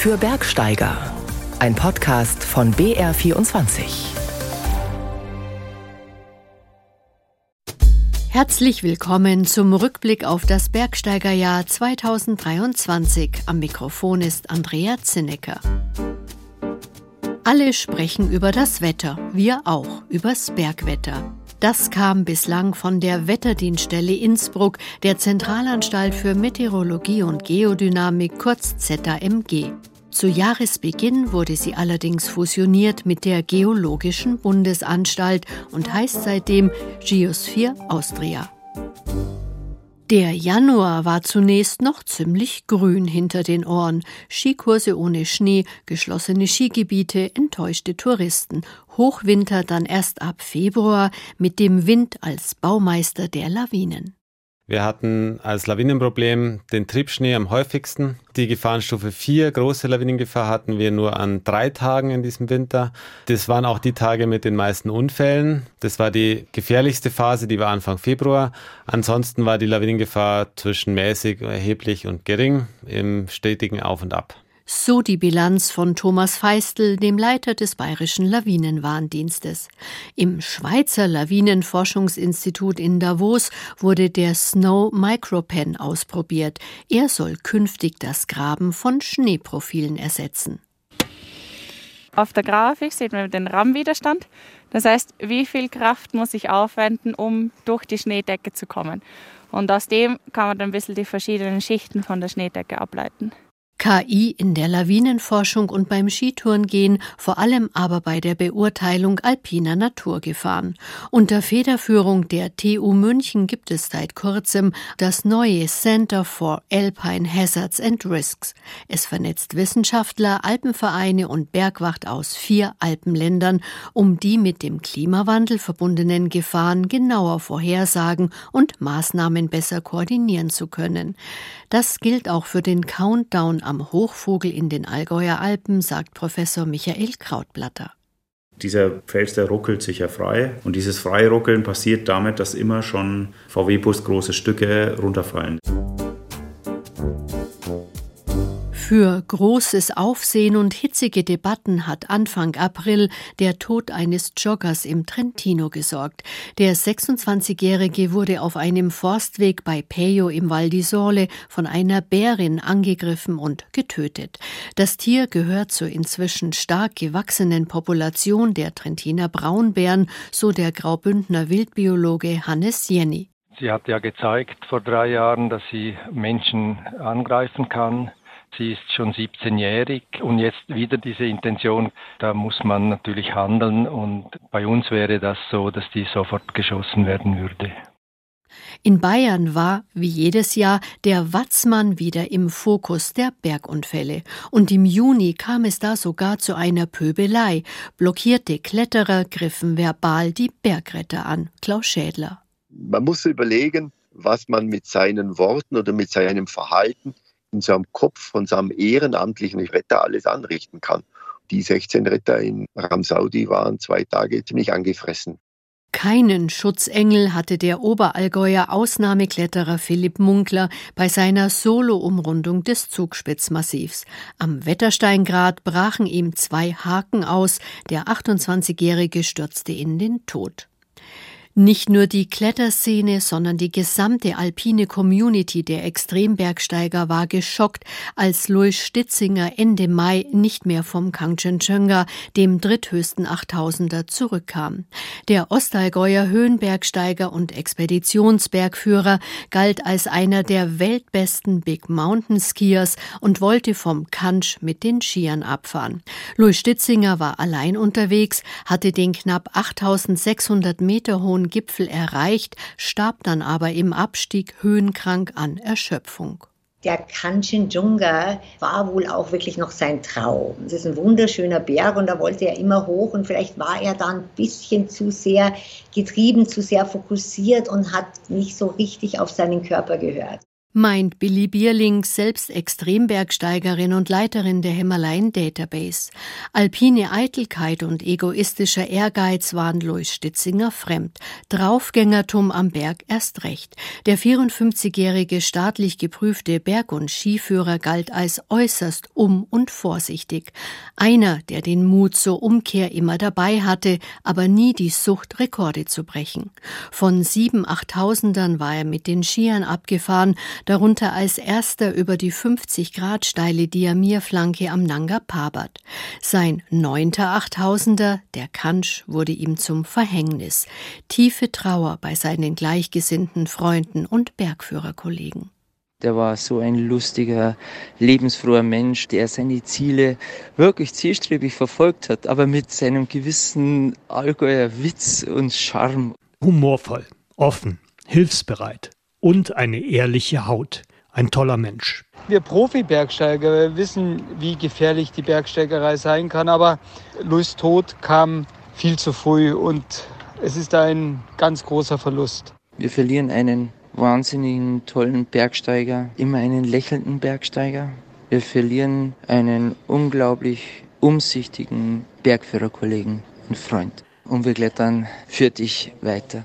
für Bergsteiger. Ein Podcast von BR24. Herzlich willkommen zum Rückblick auf das Bergsteigerjahr 2023. Am Mikrofon ist Andrea Zinnecker. Alle sprechen über das Wetter, wir auch übers Bergwetter. Das kam bislang von der Wetterdienststelle Innsbruck, der Zentralanstalt für Meteorologie und Geodynamik, kurz ZAMG. Zu Jahresbeginn wurde sie allerdings fusioniert mit der Geologischen Bundesanstalt und heißt seitdem Geosphere Austria. Der Januar war zunächst noch ziemlich grün hinter den Ohren. Skikurse ohne Schnee, geschlossene Skigebiete, enttäuschte Touristen. Hochwinter dann erst ab Februar mit dem Wind als Baumeister der Lawinen. Wir hatten als Lawinenproblem den Triebschnee am häufigsten. Die Gefahrenstufe 4, große Lawinengefahr, hatten wir nur an drei Tagen in diesem Winter. Das waren auch die Tage mit den meisten Unfällen. Das war die gefährlichste Phase, die war Anfang Februar. Ansonsten war die Lawinengefahr zwischen mäßig, erheblich und gering im stetigen Auf und Ab. So die Bilanz von Thomas Feistel, dem Leiter des Bayerischen Lawinenwarndienstes. Im Schweizer Lawinenforschungsinstitut in Davos wurde der Snow Micropen ausprobiert. Er soll künftig das Graben von Schneeprofilen ersetzen. Auf der Grafik sieht man den Rammwiderstand. Das heißt, wie viel Kraft muss ich aufwenden, um durch die Schneedecke zu kommen. Und aus dem kann man dann ein bisschen die verschiedenen Schichten von der Schneedecke ableiten. KI in der Lawinenforschung und beim Skitourengehen, vor allem aber bei der Beurteilung alpiner Naturgefahren. Unter Federführung der TU München gibt es seit kurzem das neue Center for Alpine Hazards and Risks. Es vernetzt Wissenschaftler, Alpenvereine und Bergwacht aus vier Alpenländern, um die mit dem Klimawandel verbundenen Gefahren genauer vorhersagen und Maßnahmen besser koordinieren zu können. Das gilt auch für den Countdown am Hochvogel in den Allgäuer Alpen, sagt Professor Michael Krautblatter. Dieser Fels, der ruckelt sich ja frei. Und dieses Freiruckeln passiert damit, dass immer schon VW-Bus große Stücke runterfallen. Für großes Aufsehen und hitzige Debatten hat Anfang April der Tod eines Joggers im Trentino gesorgt. Der 26-Jährige wurde auf einem Forstweg bei Pejo im Val di Sole von einer Bärin angegriffen und getötet. Das Tier gehört zur inzwischen stark gewachsenen Population der Trentiner Braunbären, so der Graubündner Wildbiologe Hannes Jenny. Sie hat ja gezeigt vor drei Jahren, dass sie Menschen angreifen kann. Sie ist schon 17-jährig und jetzt wieder diese Intention, da muss man natürlich handeln und bei uns wäre das so, dass die sofort geschossen werden würde. In Bayern war, wie jedes Jahr, der Watzmann wieder im Fokus der Bergunfälle. Und im Juni kam es da sogar zu einer Pöbelei. Blockierte Kletterer griffen verbal die Bergretter an. Klaus Schädler. Man muss überlegen, was man mit seinen Worten oder mit seinem Verhalten in seinem Kopf von seinem ehrenamtlichen Retter alles anrichten kann. Die 16 Retter in Ramsaudi waren zwei Tage ziemlich angefressen. Keinen Schutzengel hatte der Oberallgäuer Ausnahmekletterer Philipp Munkler bei seiner Solo-Umrundung des Zugspitzmassivs. Am Wettersteingrad brachen ihm zwei Haken aus, der 28-Jährige stürzte in den Tod. Nicht nur die Kletterszene, sondern die gesamte alpine Community der Extrembergsteiger war geschockt, als Louis Stitzinger Ende Mai nicht mehr vom Kangchenjunga, dem dritthöchsten Achttausender, zurückkam. Der Ostallgäuer Höhenbergsteiger und Expeditionsbergführer galt als einer der weltbesten Big Mountain Skiers und wollte vom Kansch mit den Skiern abfahren. Louis Stitzinger war allein unterwegs, hatte den knapp 8600 Meter hohen hohen Gipfel erreicht, starb dann aber im Abstieg höhenkrank an Erschöpfung. Der Kanchenjunga war wohl auch wirklich noch sein Traum. Es ist ein wunderschöner Berg und da wollte er immer hoch und vielleicht war er da ein bisschen zu sehr getrieben, zu sehr fokussiert und hat nicht so richtig auf seinen Körper gehört. Meint Billy Bierling, selbst Extrembergsteigerin und Leiterin der Himalayan Database. Alpine Eitelkeit und egoistischer Ehrgeiz waren Louis Stitzinger fremd, Draufgängertum am Berg erst recht. Der 54-jährige staatlich geprüfte Berg- und Skiführer galt als äußerst um- und vorsichtig. Einer, der den Mut zur Umkehr immer dabei hatte, aber nie die Sucht, Rekorde zu brechen. Von sieben Achttausendern war er mit den Skiern abgefahren, darunter als erster über die 50 Grad steile Diamirflanke am Nanga Parbat. Sein neunter Achttausender, der Kansch, wurde ihm zum Verhängnis. Tiefe Trauer bei seinen gleichgesinnten Freunden und Bergführerkollegen. Der war so ein lustiger, lebensfroher Mensch, der seine Ziele wirklich zielstrebig verfolgt hat, aber mit seinem gewissen Allgäuer Witz und Charme. Humorvoll, offen, hilfsbereit und eine ehrliche Haut. Ein toller Mensch. Wir Profi-Bergsteiger wissen, wie gefährlich die Bergsteigerei sein kann, aber Louis Tod kam viel zu früh und es ist ein ganz großer Verlust. Wir verlieren einen wahnsinnigen, tollen Bergsteiger, immer einen lächelnden Bergsteiger. Wir verlieren einen unglaublich umsichtigen Bergführerkollegen und Freund. Und wir klettern für dich weiter.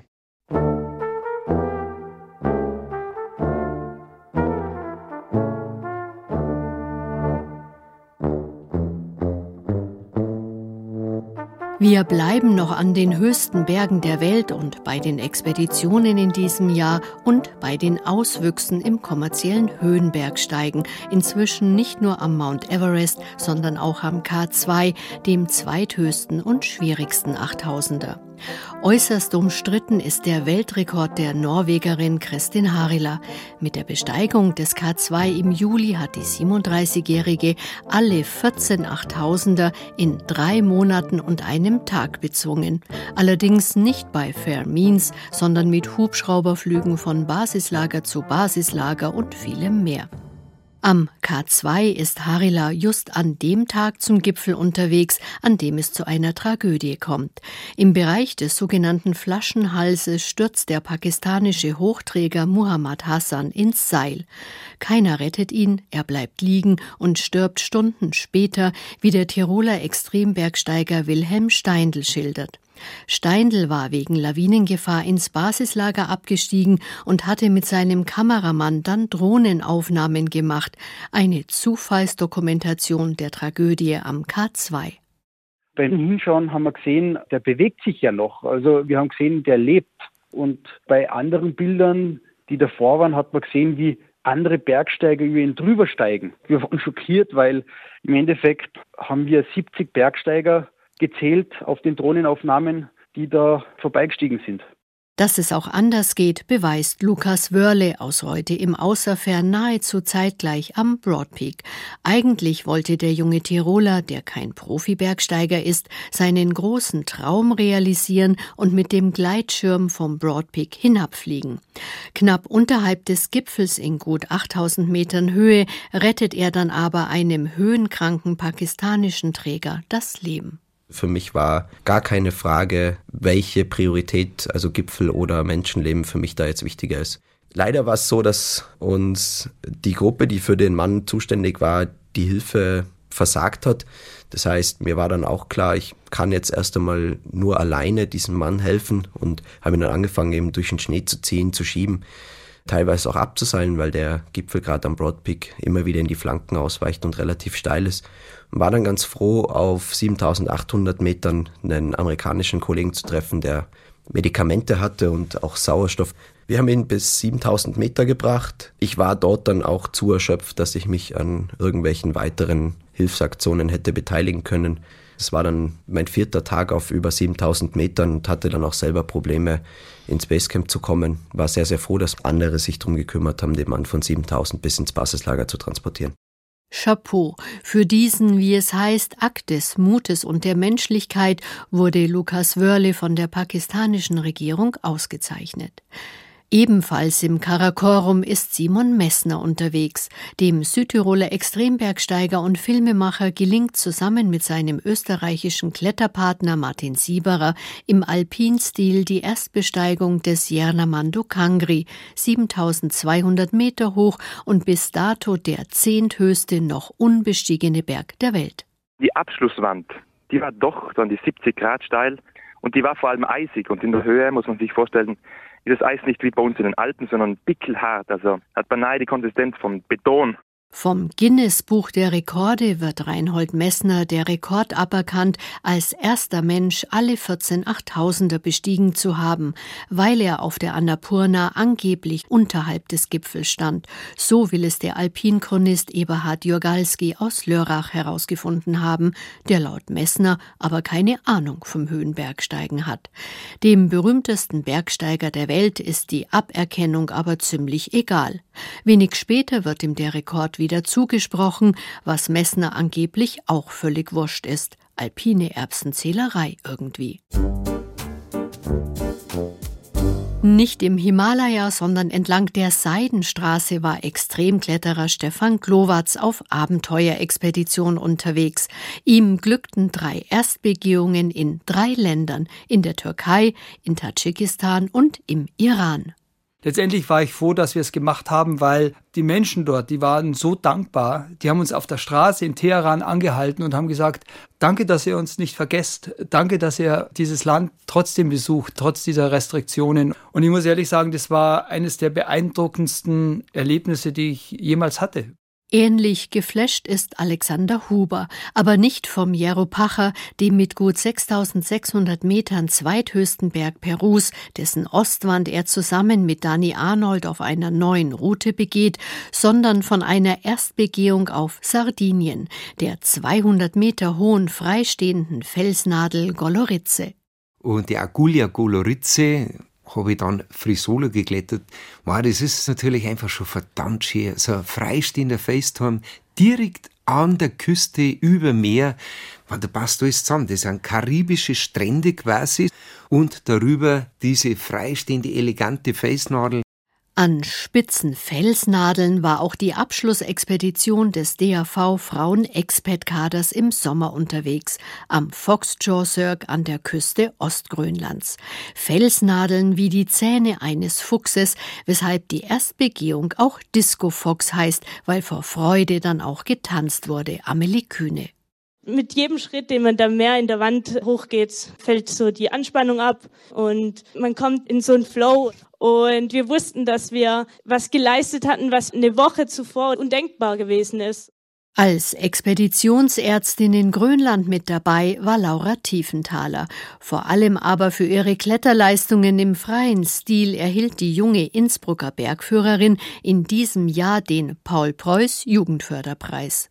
Wir bleiben noch an den höchsten Bergen der Welt und bei den Expeditionen in diesem Jahr und bei den Auswüchsen im kommerziellen Höhenbergsteigen, inzwischen nicht nur am Mount Everest, sondern auch am K2, dem zweithöchsten und schwierigsten 8000er. Äußerst umstritten ist der Weltrekord der Norwegerin Kristin Harila. Mit der Besteigung des K2 im Juli hat die 37-Jährige alle 14 Achttausender in drei Monaten und einem Tag bezwungen. Allerdings nicht bei Fair Means, sondern mit Hubschrauberflügen von Basislager zu Basislager und vielem mehr. Am K2 ist Harila just an dem Tag zum Gipfel unterwegs, an dem es zu einer Tragödie kommt. Im Bereich des sogenannten Flaschenhalses stürzt der pakistanische Hochträger Muhammad Hassan ins Seil. Keiner rettet ihn, er bleibt liegen und stirbt Stunden später, wie der Tiroler Extrembergsteiger Wilhelm Steindl schildert. Steindl war wegen Lawinengefahr ins Basislager abgestiegen und hatte mit seinem Kameramann dann Drohnenaufnahmen gemacht, eine Zufallsdokumentation der Tragödie am K2. Beim Hinschauen haben wir gesehen, der bewegt sich ja noch. Also wir haben gesehen, der lebt. Und bei anderen Bildern, die davor waren, hat man gesehen, wie andere Bergsteiger über ihn drüber steigen. Wir waren schockiert, weil im Endeffekt haben wir 70 Bergsteiger gezählt auf den Drohnenaufnahmen, die da vorbeigestiegen sind. Dass es auch anders geht, beweist Lukas Wörle aus heute im Außerfern nahezu zeitgleich am Broadpeak. Eigentlich wollte der junge Tiroler, der kein Profi-Bergsteiger ist, seinen großen Traum realisieren und mit dem Gleitschirm vom Broadpeak hinabfliegen. Knapp unterhalb des Gipfels in gut 8000 Metern Höhe rettet er dann aber einem höhenkranken pakistanischen Träger das Leben. Für mich war gar keine Frage, welche Priorität, also Gipfel oder Menschenleben für mich da jetzt wichtiger ist. Leider war es so, dass uns die Gruppe, die für den Mann zuständig war, die Hilfe versagt hat. Das heißt, mir war dann auch klar, ich kann jetzt erst einmal nur alleine diesem Mann helfen und habe ihn dann angefangen, eben durch den Schnee zu ziehen, zu schieben teilweise auch abzuseilen, weil der Gipfel gerade am Broad Peak immer wieder in die Flanken ausweicht und relativ steil ist. Und war dann ganz froh, auf 7800 Metern einen amerikanischen Kollegen zu treffen, der Medikamente hatte und auch Sauerstoff. Wir haben ihn bis 7000 Meter gebracht. Ich war dort dann auch zu erschöpft, dass ich mich an irgendwelchen weiteren Hilfsaktionen hätte beteiligen können. Es war dann mein vierter Tag auf über 7000 Metern und hatte dann auch selber Probleme, ins Basecamp zu kommen. War sehr, sehr froh, dass andere sich darum gekümmert haben, den Mann von 7000 bis ins Basislager zu transportieren. Chapeau. Für diesen, wie es heißt, Akt des Mutes und der Menschlichkeit wurde Lukas Wörle von der pakistanischen Regierung ausgezeichnet. Ebenfalls im Karakorum ist Simon Messner unterwegs. Dem Südtiroler Extrembergsteiger und Filmemacher gelingt zusammen mit seinem österreichischen Kletterpartner Martin Sieberer im Alpinstil die Erstbesteigung des Jernamando Kangri, 7200 Meter hoch und bis dato der zehnthöchste noch unbestiegene Berg der Welt. Die Abschlusswand, die war doch dann die 70 Grad steil und die war vor allem eisig und in der Höhe muss man sich vorstellen, ist das Eis nicht wie bei uns in den Alpen, sondern pickelhart, also hat beinahe die Konsistenz von Beton. Vom Guinness-Buch der Rekorde wird Reinhold Messner der Rekord aberkannt, als erster Mensch alle 14 Achttausender bestiegen zu haben, weil er auf der Annapurna angeblich unterhalb des Gipfels stand. So will es der Alpinchronist Eberhard Jurgalski aus Lörrach herausgefunden haben, der laut Messner aber keine Ahnung vom Höhenbergsteigen hat. Dem berühmtesten Bergsteiger der Welt ist die Aberkennung aber ziemlich egal. Wenig später wird ihm der Rekord wieder zugesprochen, was Messner angeblich auch völlig wurscht ist. Alpine Erbsenzählerei irgendwie. Nicht im Himalaya, sondern entlang der Seidenstraße war Extremkletterer Stefan Glowatz auf Abenteuerexpedition unterwegs. Ihm glückten drei Erstbegehungen in drei Ländern, in der Türkei, in Tadschikistan und im Iran letztendlich war ich froh, dass wir es gemacht haben, weil die Menschen dort, die waren so dankbar. Die haben uns auf der Straße in Teheran angehalten und haben gesagt, danke, dass ihr uns nicht vergesst. Danke, dass ihr dieses Land trotzdem besucht, trotz dieser Restriktionen. Und ich muss ehrlich sagen, das war eines der beeindruckendsten Erlebnisse, die ich jemals hatte. Ähnlich geflasht ist Alexander Huber, aber nicht vom Jeropacher, dem mit gut 6600 Metern zweithöchsten Berg Perus, dessen Ostwand er zusammen mit Dani Arnold auf einer neuen Route begeht, sondern von einer Erstbegehung auf Sardinien, der 200 Meter hohen freistehenden Felsnadel Goloritze. Und die Agulia Goloritze, habe ich dann Frisolo geklettert. Wow, das ist natürlich einfach schon verdammt schön. So ein freistehender Faceturm direkt an der Küste über Meer. Man, da passt alles zusammen. Das sind karibische Strände quasi und darüber diese freistehende, elegante Felsnadel. An spitzen Felsnadeln war auch die Abschlussexpedition des DAV Frauen-Expat-Kaders im Sommer unterwegs, am Foxjaw Cirque an der Küste Ostgrönlands. Felsnadeln wie die Zähne eines Fuchses, weshalb die Erstbegehung auch Disco Fox heißt, weil vor Freude dann auch getanzt wurde. Amelie Kühne. Mit jedem Schritt, den man da mehr in der Wand hochgeht, fällt so die Anspannung ab und man kommt in so einen Flow. Und wir wussten, dass wir was geleistet hatten, was eine Woche zuvor undenkbar gewesen ist. Als Expeditionsärztin in Grönland mit dabei war Laura Tiefenthaler. Vor allem aber für ihre Kletterleistungen im freien Stil erhielt die junge Innsbrucker Bergführerin in diesem Jahr den Paul Preuß Jugendförderpreis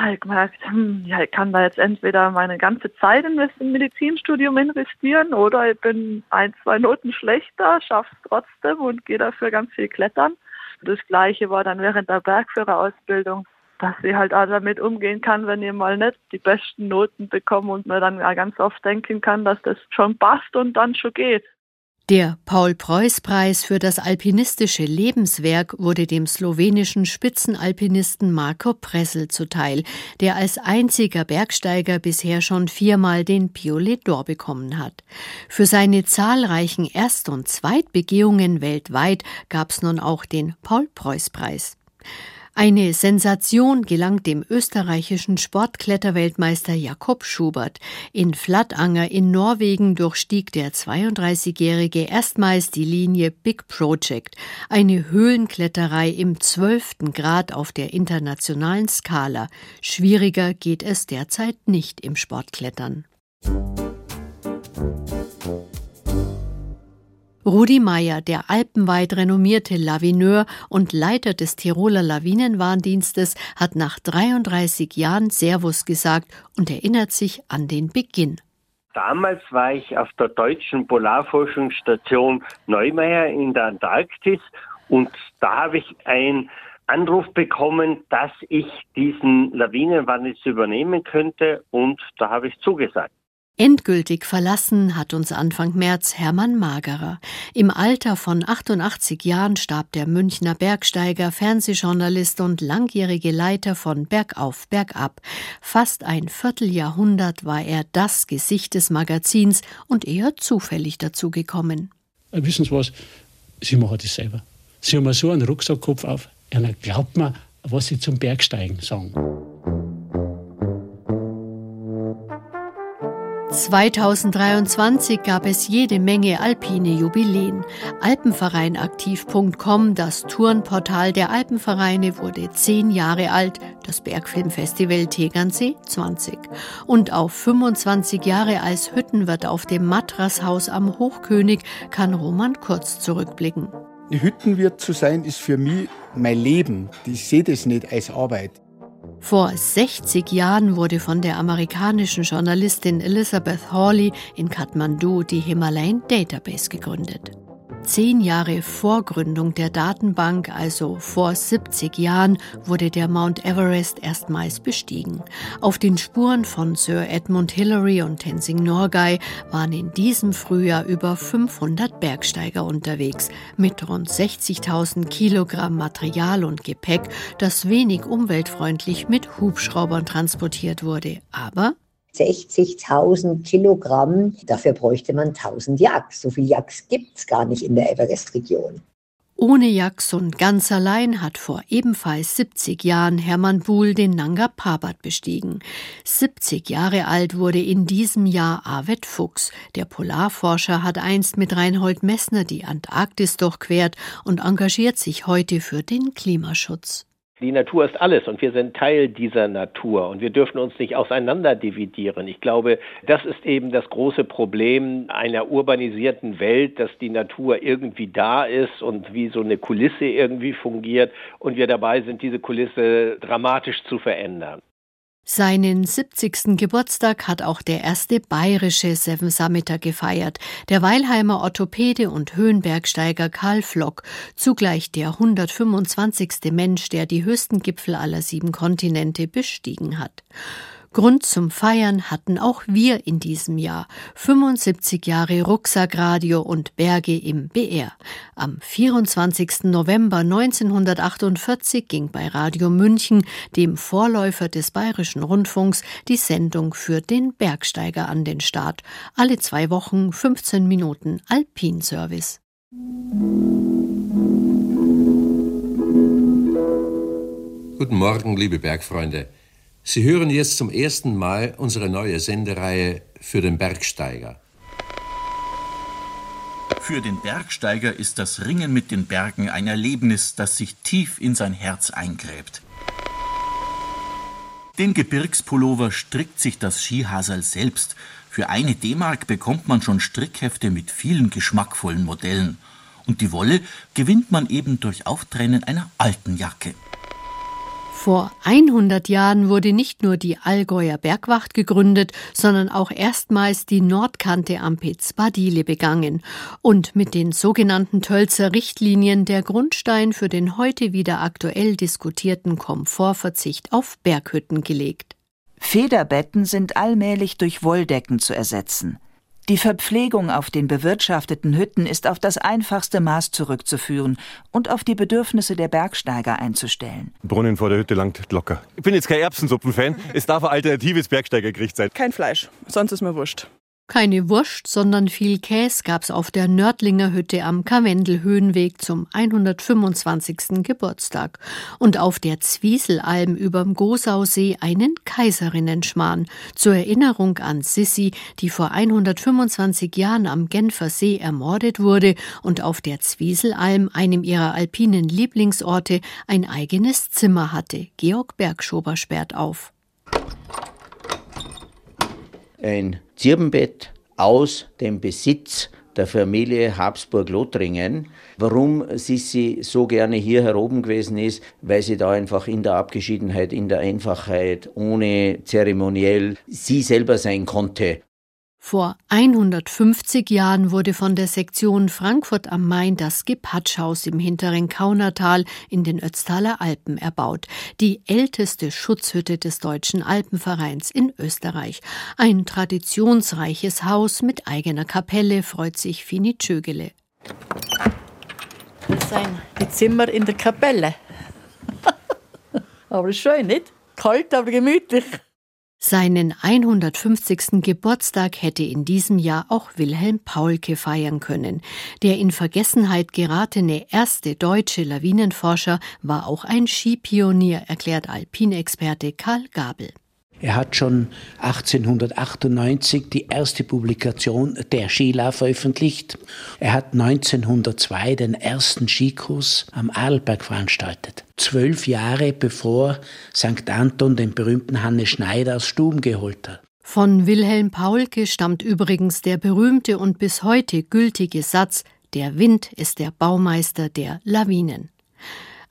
halt gemerkt, hm, ja, ich kann da jetzt entweder meine ganze Zeit in das Medizinstudium investieren oder ich bin ein, zwei Noten schlechter, schaff's trotzdem und gehe dafür ganz viel klettern. Das gleiche war dann während der Bergführerausbildung, dass ich halt auch damit umgehen kann, wenn ich mal nicht die besten Noten bekomme und mir dann ganz oft denken kann, dass das schon passt und dann schon geht. Der Paul-Preuß-Preis für das alpinistische Lebenswerk wurde dem slowenischen Spitzenalpinisten Marco Pressel zuteil, der als einziger Bergsteiger bisher schon viermal den Piolet d'Or bekommen hat. Für seine zahlreichen Erst- und Zweitbegehungen weltweit gab es nun auch den Paul-Preuß-Preis. Eine Sensation gelang dem österreichischen Sportkletterweltmeister Jakob Schubert. In Flattanger in Norwegen durchstieg der 32-Jährige erstmals die Linie Big Project, eine Höhlenkletterei im zwölften Grad auf der internationalen Skala. Schwieriger geht es derzeit nicht im Sportklettern. Rudi Meyer, der alpenweit renommierte Lavineur und Leiter des Tiroler Lawinenwarndienstes, hat nach 33 Jahren Servus gesagt und erinnert sich an den Beginn. Damals war ich auf der deutschen Polarforschungsstation Neumeier in der Antarktis und da habe ich einen Anruf bekommen, dass ich diesen Lawinenwarn jetzt übernehmen könnte und da habe ich zugesagt. Endgültig verlassen hat uns Anfang März Hermann Magerer. Im Alter von 88 Jahren starb der Münchner Bergsteiger, Fernsehjournalist und langjährige Leiter von Bergauf Bergab. Fast ein Vierteljahrhundert war er das Gesicht des Magazins und eher zufällig dazu gekommen. Äh, wissen Sie was? Sie machen das selber. Sie haben so einen Rucksackkopf auf. Einer glaubt mir, was Sie zum Bergsteigen sagen. 2023 gab es jede Menge alpine Jubiläen. Alpenvereinaktiv.com, das Tourenportal der Alpenvereine, wurde zehn Jahre alt, das Bergfilmfestival Tegernsee 20. Und auf 25 Jahre als Hüttenwirt auf dem Matrashaus am Hochkönig kann Roman Kurz zurückblicken. Hüttenwirt zu sein, ist für mich mein Leben. Ich sehe das nicht als Arbeit. Vor 60 Jahren wurde von der amerikanischen Journalistin Elizabeth Hawley in Kathmandu die Himalayan Database gegründet. Zehn Jahre vor Gründung der Datenbank, also vor 70 Jahren, wurde der Mount Everest erstmals bestiegen. Auf den Spuren von Sir Edmund Hillary und Tenzing Norgay waren in diesem Frühjahr über 500 Bergsteiger unterwegs, mit rund 60.000 Kilogramm Material und Gepäck, das wenig umweltfreundlich mit Hubschraubern transportiert wurde. Aber 60.000 Kilogramm. Dafür bräuchte man 1000 Yaks. So viel Yaks gibt es gar nicht in der Everest-Region. Ohne Yaks und ganz allein hat vor ebenfalls 70 Jahren Hermann Buhl den Nanga Parbat bestiegen. 70 Jahre alt wurde in diesem Jahr Arvid Fuchs. Der Polarforscher hat einst mit Reinhold Messner die Antarktis durchquert und engagiert sich heute für den Klimaschutz. Die Natur ist alles und wir sind Teil dieser Natur und wir dürfen uns nicht auseinanderdividieren. Ich glaube, das ist eben das große Problem einer urbanisierten Welt, dass die Natur irgendwie da ist und wie so eine Kulisse irgendwie fungiert und wir dabei sind, diese Kulisse dramatisch zu verändern. Seinen 70. Geburtstag hat auch der erste bayerische Seven Summiter gefeiert, der Weilheimer Orthopäde und Höhenbergsteiger Karl Flock, zugleich der 125. Mensch, der die höchsten Gipfel aller sieben Kontinente bestiegen hat. Grund zum Feiern hatten auch wir in diesem Jahr. 75 Jahre Rucksackradio und Berge im BR. Am 24. November 1948 ging bei Radio München, dem Vorläufer des Bayerischen Rundfunks, die Sendung für den Bergsteiger an den Start. Alle zwei Wochen 15 Minuten Alpinservice. Guten Morgen, liebe Bergfreunde. Sie hören jetzt zum ersten Mal unsere neue Sendereihe für den Bergsteiger. Für den Bergsteiger ist das Ringen mit den Bergen ein Erlebnis, das sich tief in sein Herz eingräbt. Den Gebirgspullover strickt sich das Skihaserl selbst. Für eine D-Mark bekommt man schon Strickhefte mit vielen geschmackvollen Modellen. Und die Wolle gewinnt man eben durch Auftrennen einer alten Jacke. Vor 100 Jahren wurde nicht nur die Allgäuer Bergwacht gegründet, sondern auch erstmals die Nordkante am Pitzbadile begangen und mit den sogenannten Tölzer Richtlinien der Grundstein für den heute wieder aktuell diskutierten Komfortverzicht auf Berghütten gelegt. Federbetten sind allmählich durch Wolldecken zu ersetzen. Die Verpflegung auf den bewirtschafteten Hütten ist auf das einfachste Maß zurückzuführen und auf die Bedürfnisse der Bergsteiger einzustellen. Brunnen vor der Hütte langt locker. Ich bin jetzt kein Erbsensuppenfan. Es darf ein alternatives Bergsteigergericht sein. Kein Fleisch, sonst ist mir wurscht. Keine Wurst, sondern viel Käse gab's auf der Nördlinger Hütte am Karwendelhöhenweg zum 125. Geburtstag und auf der Zwieselalm überm Gosausee einen Kaiserinnenschmarrn zur Erinnerung an Sissi, die vor 125 Jahren am Genfer See ermordet wurde und auf der Zwieselalm, einem ihrer alpinen Lieblingsorte, ein eigenes Zimmer hatte. Georg Bergschober sperrt auf. Ein Zirbenbett aus dem Besitz der Familie Habsburg-Lothringen. Warum Sissi so gerne hier heroben gewesen ist, weil sie da einfach in der Abgeschiedenheit, in der Einfachheit, ohne zeremoniell sie selber sein konnte. Vor 150 Jahren wurde von der Sektion Frankfurt am Main das Gepatschhaus im hinteren Kaunertal in den Ötztaler Alpen erbaut. Die älteste Schutzhütte des Deutschen Alpenvereins in Österreich. Ein traditionsreiches Haus mit eigener Kapelle, freut sich Fini Tschögele. Das sind die Zimmer in der Kapelle. aber schön, nicht? Kalt, aber gemütlich. Seinen 150. Geburtstag hätte in diesem Jahr auch Wilhelm Paulke feiern können. Der in Vergessenheit geratene erste deutsche Lawinenforscher war auch ein Skipionier, erklärt Alpinexperte Karl Gabel. Er hat schon 1898 die erste Publikation der Skila veröffentlicht. Er hat 1902 den ersten Skikurs am Adelberg veranstaltet. Zwölf Jahre bevor St. Anton den berühmten Hannes Schneider aus Stuben geholt hat. Von Wilhelm Paulke stammt übrigens der berühmte und bis heute gültige Satz Der Wind ist der Baumeister der Lawinen.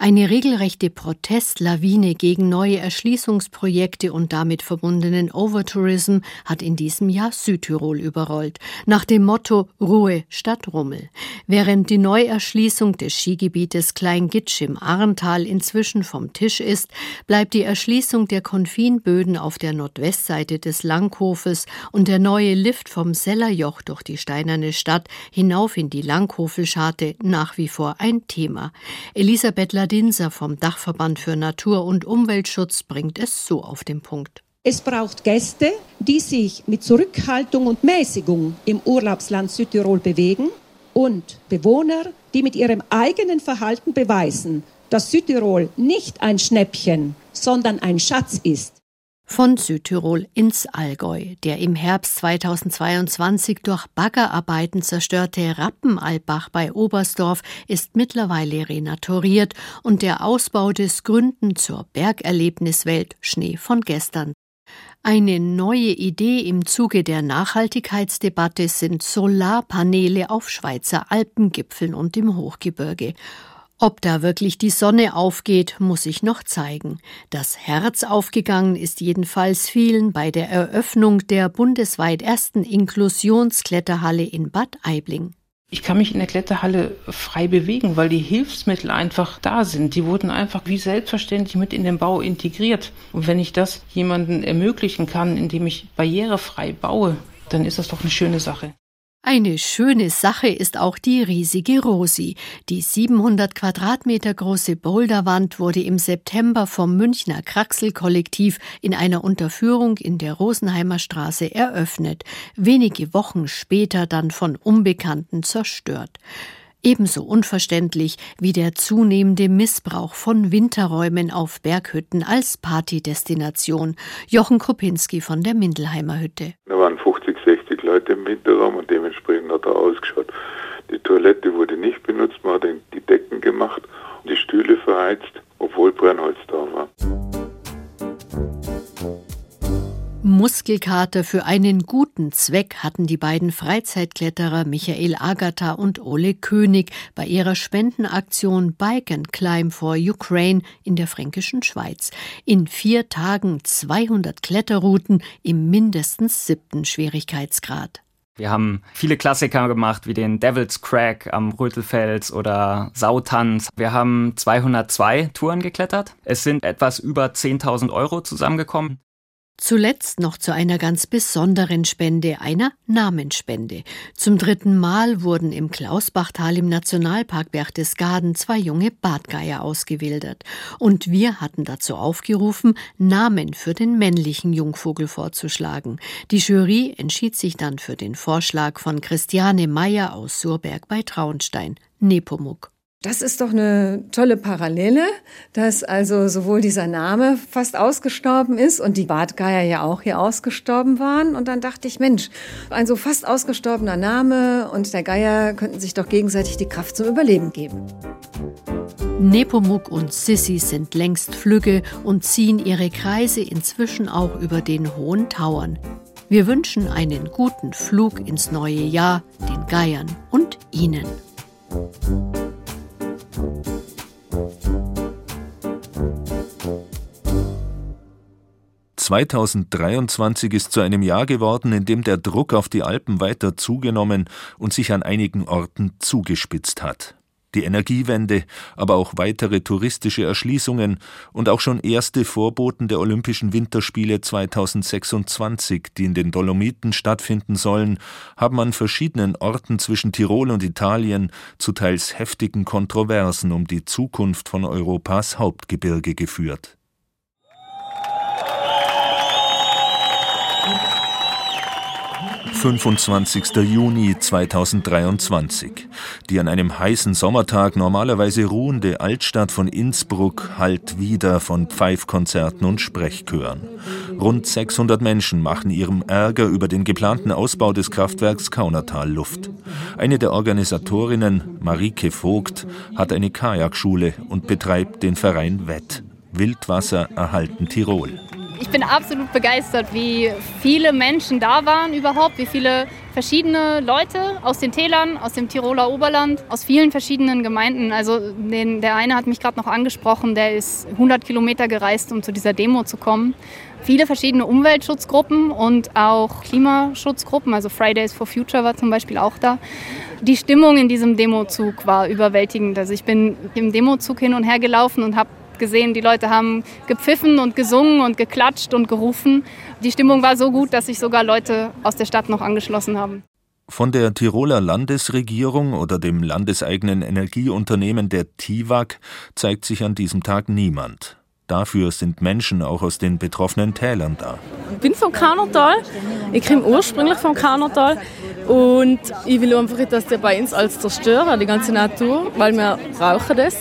Eine regelrechte Protestlawine gegen neue Erschließungsprojekte und damit verbundenen Overtourism hat in diesem Jahr Südtirol überrollt, nach dem Motto Ruhe statt Rummel. Während die Neuerschließung des Skigebietes Kleingitsch im Arntal inzwischen vom Tisch ist, bleibt die Erschließung der Konfinböden auf der Nordwestseite des Langhofes und der neue Lift vom Sellerjoch durch die steinerne Stadt hinauf in die Langhofelscharte nach wie vor ein Thema. Elisabeth Dinser vom Dachverband für Natur- und Umweltschutz bringt es so auf den Punkt. Es braucht Gäste, die sich mit Zurückhaltung und Mäßigung im Urlaubsland Südtirol bewegen und Bewohner, die mit ihrem eigenen Verhalten beweisen, dass Südtirol nicht ein Schnäppchen, sondern ein Schatz ist. Von Südtirol ins Allgäu. Der im Herbst 2022 durch Baggerarbeiten zerstörte Rappenalbach bei Oberstdorf ist mittlerweile renaturiert und der Ausbau des Gründen zur Bergerlebniswelt Schnee von gestern. Eine neue Idee im Zuge der Nachhaltigkeitsdebatte sind Solarpaneele auf Schweizer Alpengipfeln und im Hochgebirge. Ob da wirklich die Sonne aufgeht, muss sich noch zeigen. Das Herz aufgegangen ist jedenfalls vielen bei der Eröffnung der bundesweit ersten Inklusionskletterhalle in Bad Aibling. Ich kann mich in der Kletterhalle frei bewegen, weil die Hilfsmittel einfach da sind. Die wurden einfach wie selbstverständlich mit in den Bau integriert. Und wenn ich das jemandem ermöglichen kann, indem ich barrierefrei baue, dann ist das doch eine schöne Sache. Eine schöne Sache ist auch die riesige Rosi. Die 700 Quadratmeter große Boulderwand wurde im September vom Münchner Kraxel-Kollektiv in einer Unterführung in der Rosenheimer Straße eröffnet, wenige Wochen später dann von Unbekannten zerstört. Ebenso unverständlich wie der zunehmende Missbrauch von Winterräumen auf Berghütten als Partydestination. Jochen Krupinski von der Mindelheimer Hütte. Da waren 50, 60 Leute im Winterraum hat ausgeschaut. Die Toilette wurde nicht benutzt, man hat die Decken gemacht und die Stühle verheizt, obwohl Brennholz da war. Muskelkater für einen guten Zweck hatten die beiden Freizeitkletterer Michael Agatha und Ole König bei ihrer Spendenaktion Bike and Climb for Ukraine in der fränkischen Schweiz. In vier Tagen 200 Kletterrouten im mindestens siebten Schwierigkeitsgrad. Wir haben viele Klassiker gemacht, wie den Devil's Crack am Rötelfels oder Sautanz. Wir haben 202 Touren geklettert. Es sind etwas über 10.000 Euro zusammengekommen. Zuletzt noch zu einer ganz besonderen Spende, einer Namensspende. Zum dritten Mal wurden im Klausbachtal im Nationalpark Berchtesgaden zwei junge Bartgeier ausgewildert. Und wir hatten dazu aufgerufen, Namen für den männlichen Jungvogel vorzuschlagen. Die Jury entschied sich dann für den Vorschlag von Christiane Meyer aus Surberg bei Traunstein, Nepomuk. Das ist doch eine tolle Parallele, dass also sowohl dieser Name fast ausgestorben ist und die Bartgeier ja auch hier ausgestorben waren. Und dann dachte ich, Mensch, ein so fast ausgestorbener Name und der Geier könnten sich doch gegenseitig die Kraft zum Überleben geben. Nepomuk und Sissi sind längst flügge und ziehen ihre Kreise inzwischen auch über den hohen Tauern. Wir wünschen einen guten Flug ins neue Jahr den Geiern und Ihnen. 2023 ist zu einem Jahr geworden, in dem der Druck auf die Alpen weiter zugenommen und sich an einigen Orten zugespitzt hat. Die Energiewende, aber auch weitere touristische Erschließungen und auch schon erste Vorboten der Olympischen Winterspiele 2026, die in den Dolomiten stattfinden sollen, haben an verschiedenen Orten zwischen Tirol und Italien zu teils heftigen Kontroversen um die Zukunft von Europas Hauptgebirge geführt. 25. Juni 2023. Die an einem heißen Sommertag normalerweise ruhende Altstadt von Innsbruck hallt wieder von Pfeifkonzerten und Sprechchören. Rund 600 Menschen machen ihrem Ärger über den geplanten Ausbau des Kraftwerks Kaunertal Luft. Eine der Organisatorinnen, Marike Vogt, hat eine Kajakschule und betreibt den Verein Wett. Wildwasser erhalten Tirol. Ich bin absolut begeistert, wie viele Menschen da waren überhaupt, wie viele verschiedene Leute aus den Tälern, aus dem Tiroler Oberland, aus vielen verschiedenen Gemeinden. Also den, der eine hat mich gerade noch angesprochen, der ist 100 Kilometer gereist, um zu dieser Demo zu kommen. Viele verschiedene Umweltschutzgruppen und auch Klimaschutzgruppen, also Fridays for Future war zum Beispiel auch da. Die Stimmung in diesem Demozug war überwältigend. Also ich bin im Demozug hin und her gelaufen und habe gesehen, die Leute haben gepfiffen und gesungen und geklatscht und gerufen. Die Stimmung war so gut, dass sich sogar Leute aus der Stadt noch angeschlossen haben. Von der Tiroler Landesregierung oder dem landeseigenen Energieunternehmen der TIWAG zeigt sich an diesem Tag niemand. Dafür sind Menschen auch aus den betroffenen Tälern da. Ich bin vom Kaunertal. Ich komme ursprünglich vom Kaunertal. Und ich will einfach, dass der bei uns alles zerstören, die ganze Natur, weil wir brauchen das.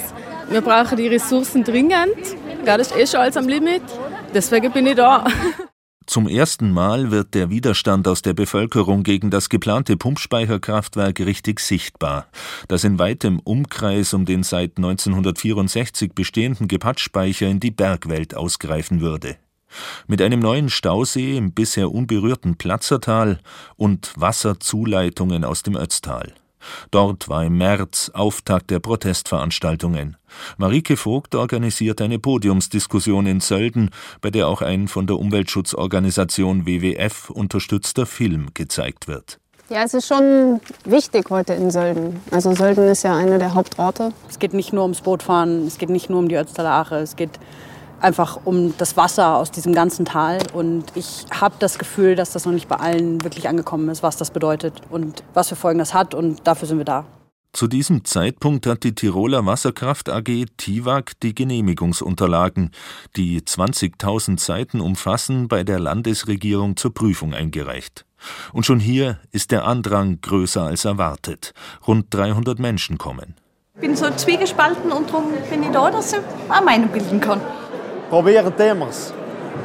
Wir brauchen die Ressourcen dringend. Das ist eh schon alles am Limit. Deswegen bin ich da. Zum ersten Mal wird der Widerstand aus der Bevölkerung gegen das geplante Pumpspeicherkraftwerk richtig sichtbar, das in weitem Umkreis um den seit 1964 bestehenden Gepatschspeicher in die Bergwelt ausgreifen würde. Mit einem neuen Stausee im bisher unberührten Platzertal und Wasserzuleitungen aus dem Ötztal. Dort war im März Auftakt der Protestveranstaltungen. Marike Vogt organisiert eine Podiumsdiskussion in Sölden, bei der auch ein von der Umweltschutzorganisation WWF unterstützter Film gezeigt wird. Ja, es ist schon wichtig heute in Sölden. Also Sölden ist ja einer der Hauptorte. Es geht nicht nur ums Bootfahren, es geht nicht nur um die Ötztaler Ache, es geht einfach um das Wasser aus diesem ganzen Tal. Und ich habe das Gefühl, dass das noch nicht bei allen wirklich angekommen ist, was das bedeutet und was für Folgen das hat. Und dafür sind wir da. Zu diesem Zeitpunkt hat die Tiroler Wasserkraft AG TIWAG die Genehmigungsunterlagen, die 20.000 Seiten umfassen, bei der Landesregierung zur Prüfung eingereicht. Und schon hier ist der Andrang größer als erwartet. Rund 300 Menschen kommen. Ich bin so zwiegespalten und darum bin ich da, dass ich eine Meinung bilden kann probieren wir es.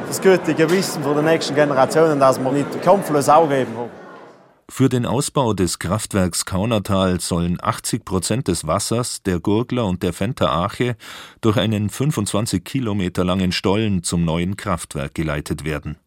Das gute Gewissen für die nächsten Generationen, dass wir nicht kampflos aufgeben. Für den Ausbau des Kraftwerks Kaunertal sollen 80 Prozent des Wassers der Gurgler und der Fenter Ache durch einen 25 Kilometer langen Stollen zum neuen Kraftwerk geleitet werden.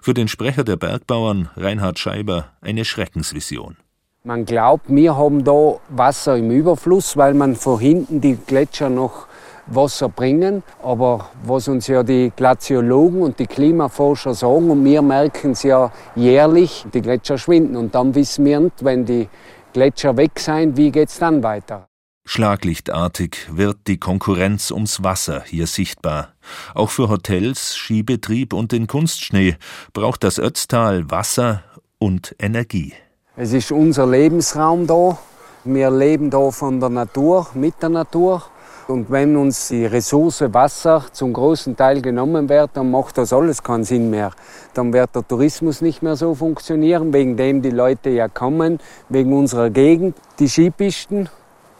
Für den Sprecher der Bergbauern, Reinhard Scheiber, eine Schreckensvision. Man glaubt, wir haben da Wasser im Überfluss, weil man von hinten die Gletscher noch Wasser bringen. Aber was uns ja die Glaziologen und die Klimaforscher sagen, und wir merken es ja jährlich, die Gletscher schwinden. Und dann wissen wir nicht, wenn die Gletscher weg sind, wie geht es dann weiter. Schlaglichtartig wird die Konkurrenz ums Wasser hier sichtbar. Auch für Hotels, Skibetrieb und den Kunstschnee braucht das Ötztal Wasser und Energie. Es ist unser Lebensraum da. Wir leben da von der Natur, mit der Natur. Und wenn uns die Ressource Wasser zum großen Teil genommen wird, dann macht das alles keinen Sinn mehr. Dann wird der Tourismus nicht mehr so funktionieren, wegen dem die Leute ja kommen, wegen unserer Gegend, die Skipisten,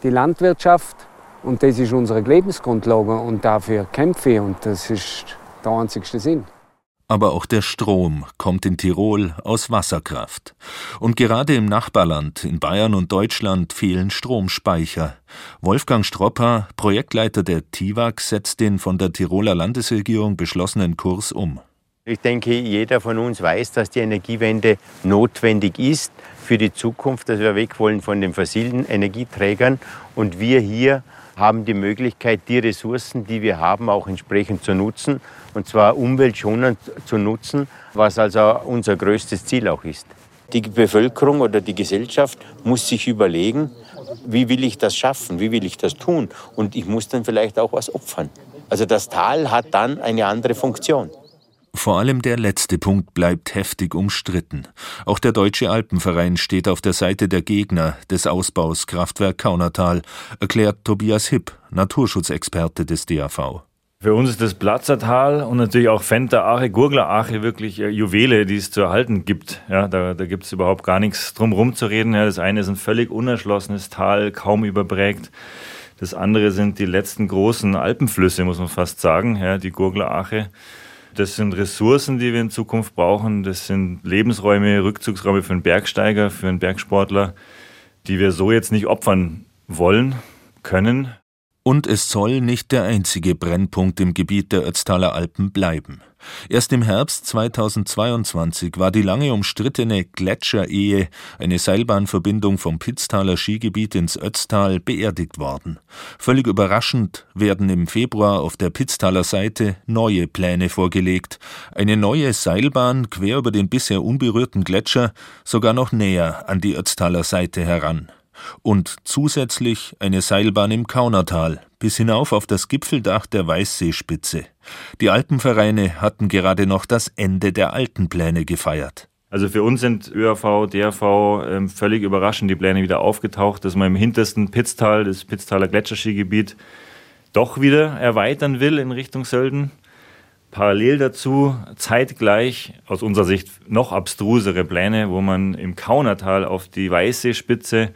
die Landwirtschaft. Und das ist unsere Lebensgrundlage und dafür kämpfe ich und das ist der einzigste Sinn. Aber auch der Strom kommt in Tirol aus Wasserkraft. Und gerade im Nachbarland, in Bayern und Deutschland, fehlen Stromspeicher. Wolfgang Stropper, Projektleiter der TIWAG, setzt den von der Tiroler Landesregierung beschlossenen Kurs um. Ich denke, jeder von uns weiß, dass die Energiewende notwendig ist für die Zukunft, dass wir weg wollen von den fossilen Energieträgern und wir hier haben die Möglichkeit, die Ressourcen, die wir haben, auch entsprechend zu nutzen. Und zwar umweltschonend zu nutzen, was also unser größtes Ziel auch ist. Die Bevölkerung oder die Gesellschaft muss sich überlegen, wie will ich das schaffen, wie will ich das tun. Und ich muss dann vielleicht auch was opfern. Also das Tal hat dann eine andere Funktion. Vor allem der letzte Punkt bleibt heftig umstritten. Auch der Deutsche Alpenverein steht auf der Seite der Gegner des Ausbaus Kraftwerk Kaunertal, erklärt Tobias Hipp, Naturschutzexperte des DAV. Für uns ist das Platzertal und natürlich auch Fenter Ache, Gurgler Ache wirklich äh, Juwele, die es zu erhalten gibt. Ja, da da gibt es überhaupt gar nichts drum herum zu reden. Ja, das eine ist ein völlig unerschlossenes Tal, kaum überprägt. Das andere sind die letzten großen Alpenflüsse, muss man fast sagen, ja, die Gurgler Ache. Das sind Ressourcen, die wir in Zukunft brauchen. Das sind Lebensräume, Rückzugsräume für einen Bergsteiger, für einen Bergsportler, die wir so jetzt nicht opfern wollen, können. Und es soll nicht der einzige Brennpunkt im Gebiet der Ötztaler Alpen bleiben. Erst im Herbst 2022 war die lange umstrittene Gletscherehe, eine Seilbahnverbindung vom Pitztaler Skigebiet ins Ötztal, beerdigt worden. Völlig überraschend werden im Februar auf der Pitztaler Seite neue Pläne vorgelegt. Eine neue Seilbahn quer über den bisher unberührten Gletscher, sogar noch näher an die Ötztaler Seite heran und zusätzlich eine Seilbahn im Kaunertal bis hinauf auf das Gipfeldach der Weißseespitze. Die Alpenvereine hatten gerade noch das Ende der alten Pläne gefeiert. Also für uns sind ÖAV, DRV ähm, völlig überraschend die Pläne wieder aufgetaucht, dass man im hintersten Pitztal, das Pitztaler Gletscherskigebiet, doch wieder erweitern will in Richtung Sölden. Parallel dazu zeitgleich aus unserer Sicht noch abstrusere Pläne, wo man im Kaunertal auf die Weißseespitze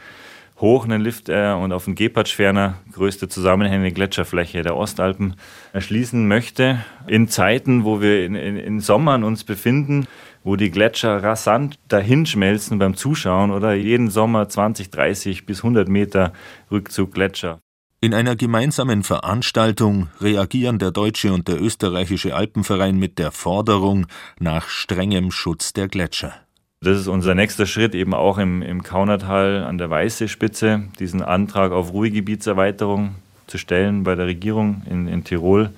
hoch einen Lift äh, und auf den Gepardschferner, größte zusammenhängende Gletscherfläche der Ostalpen, erschließen möchte. In Zeiten, wo wir in, in, in Sommern uns befinden, wo die Gletscher rasant dahinschmelzen beim Zuschauen oder jeden Sommer 20, 30 bis 100 Meter Rückzug Gletscher. In einer gemeinsamen Veranstaltung reagieren der deutsche und der österreichische Alpenverein mit der Forderung nach strengem Schutz der Gletscher. Das ist unser nächster Schritt, eben auch im, im Kaunertal an der Weißseespitze, diesen Antrag auf Ruhegebietserweiterung zu stellen bei der Regierung in, in Tirol.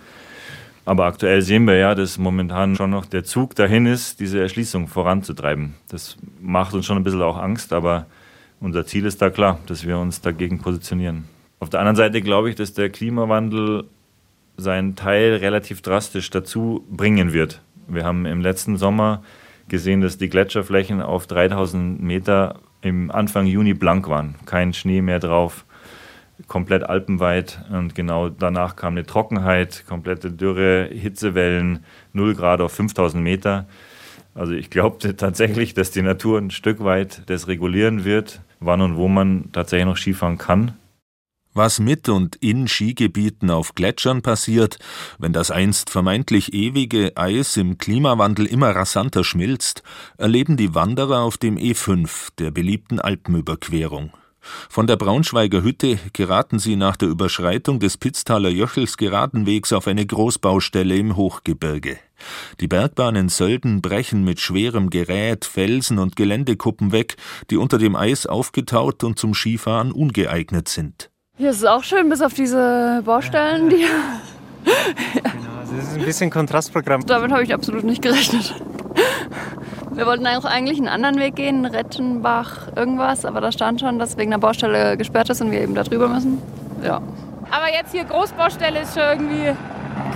Aber aktuell sehen wir ja, dass momentan schon noch der Zug dahin ist, diese Erschließung voranzutreiben. Das macht uns schon ein bisschen auch Angst, aber unser Ziel ist da klar, dass wir uns dagegen positionieren. Auf der anderen Seite glaube ich, dass der Klimawandel seinen Teil relativ drastisch dazu bringen wird. Wir haben im letzten Sommer gesehen, dass die Gletscherflächen auf 3000 Meter im Anfang Juni blank waren. Kein Schnee mehr drauf, komplett alpenweit. Und genau danach kam eine Trockenheit, komplette Dürre, Hitzewellen, 0 Grad auf 5000 Meter. Also ich glaube tatsächlich, dass die Natur ein Stück weit das regulieren wird, wann und wo man tatsächlich noch Skifahren kann. Was mit und in Skigebieten auf Gletschern passiert, wenn das einst vermeintlich ewige Eis im Klimawandel immer rasanter schmilzt, erleben die Wanderer auf dem E5, der beliebten Alpenüberquerung. Von der Braunschweiger Hütte geraten sie nach der Überschreitung des Pitztaler Jöchels geradenwegs auf eine Großbaustelle im Hochgebirge. Die Bergbahnen Sölden brechen mit schwerem Gerät Felsen und Geländekuppen weg, die unter dem Eis aufgetaut und zum Skifahren ungeeignet sind. Hier ist es auch schön, bis auf diese Baustellen, die. Genau, also das ist ein bisschen Kontrastprogramm. Damit habe ich absolut nicht gerechnet. Wir wollten auch eigentlich einen anderen Weg gehen, Rettenbach, irgendwas, aber da stand schon, dass wegen der Baustelle gesperrt ist und wir eben da drüber müssen. Ja. Aber jetzt hier Großbaustelle ist schon irgendwie